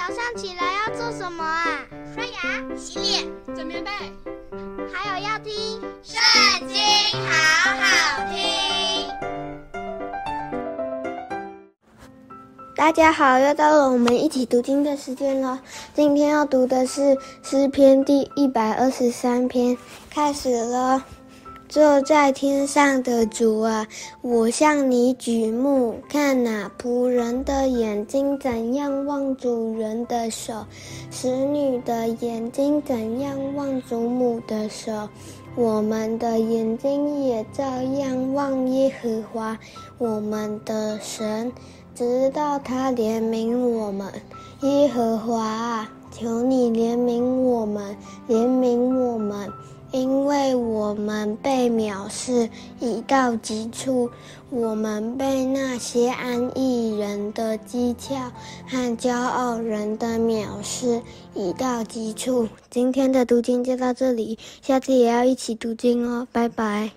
早上起来要做什么啊？刷牙、洗脸、整棉被，还有要听《圣经》，好好听。大家好，又到了我们一起读经的时间了。今天要读的是诗篇第一百二十三篇，开始了。坐在天上的主啊，我向你举目，看哪，仆人的眼睛怎样望主人的手，使女的眼睛怎样望主母的手，我们的眼睛也照样望耶和华，我们的神，直到他怜悯我们。耶和华因为我们被藐视已到极处，我们被那些安逸人的讥诮和骄傲人的藐视已到极处。今天的读经就到这里，下次也要一起读经哦，拜拜。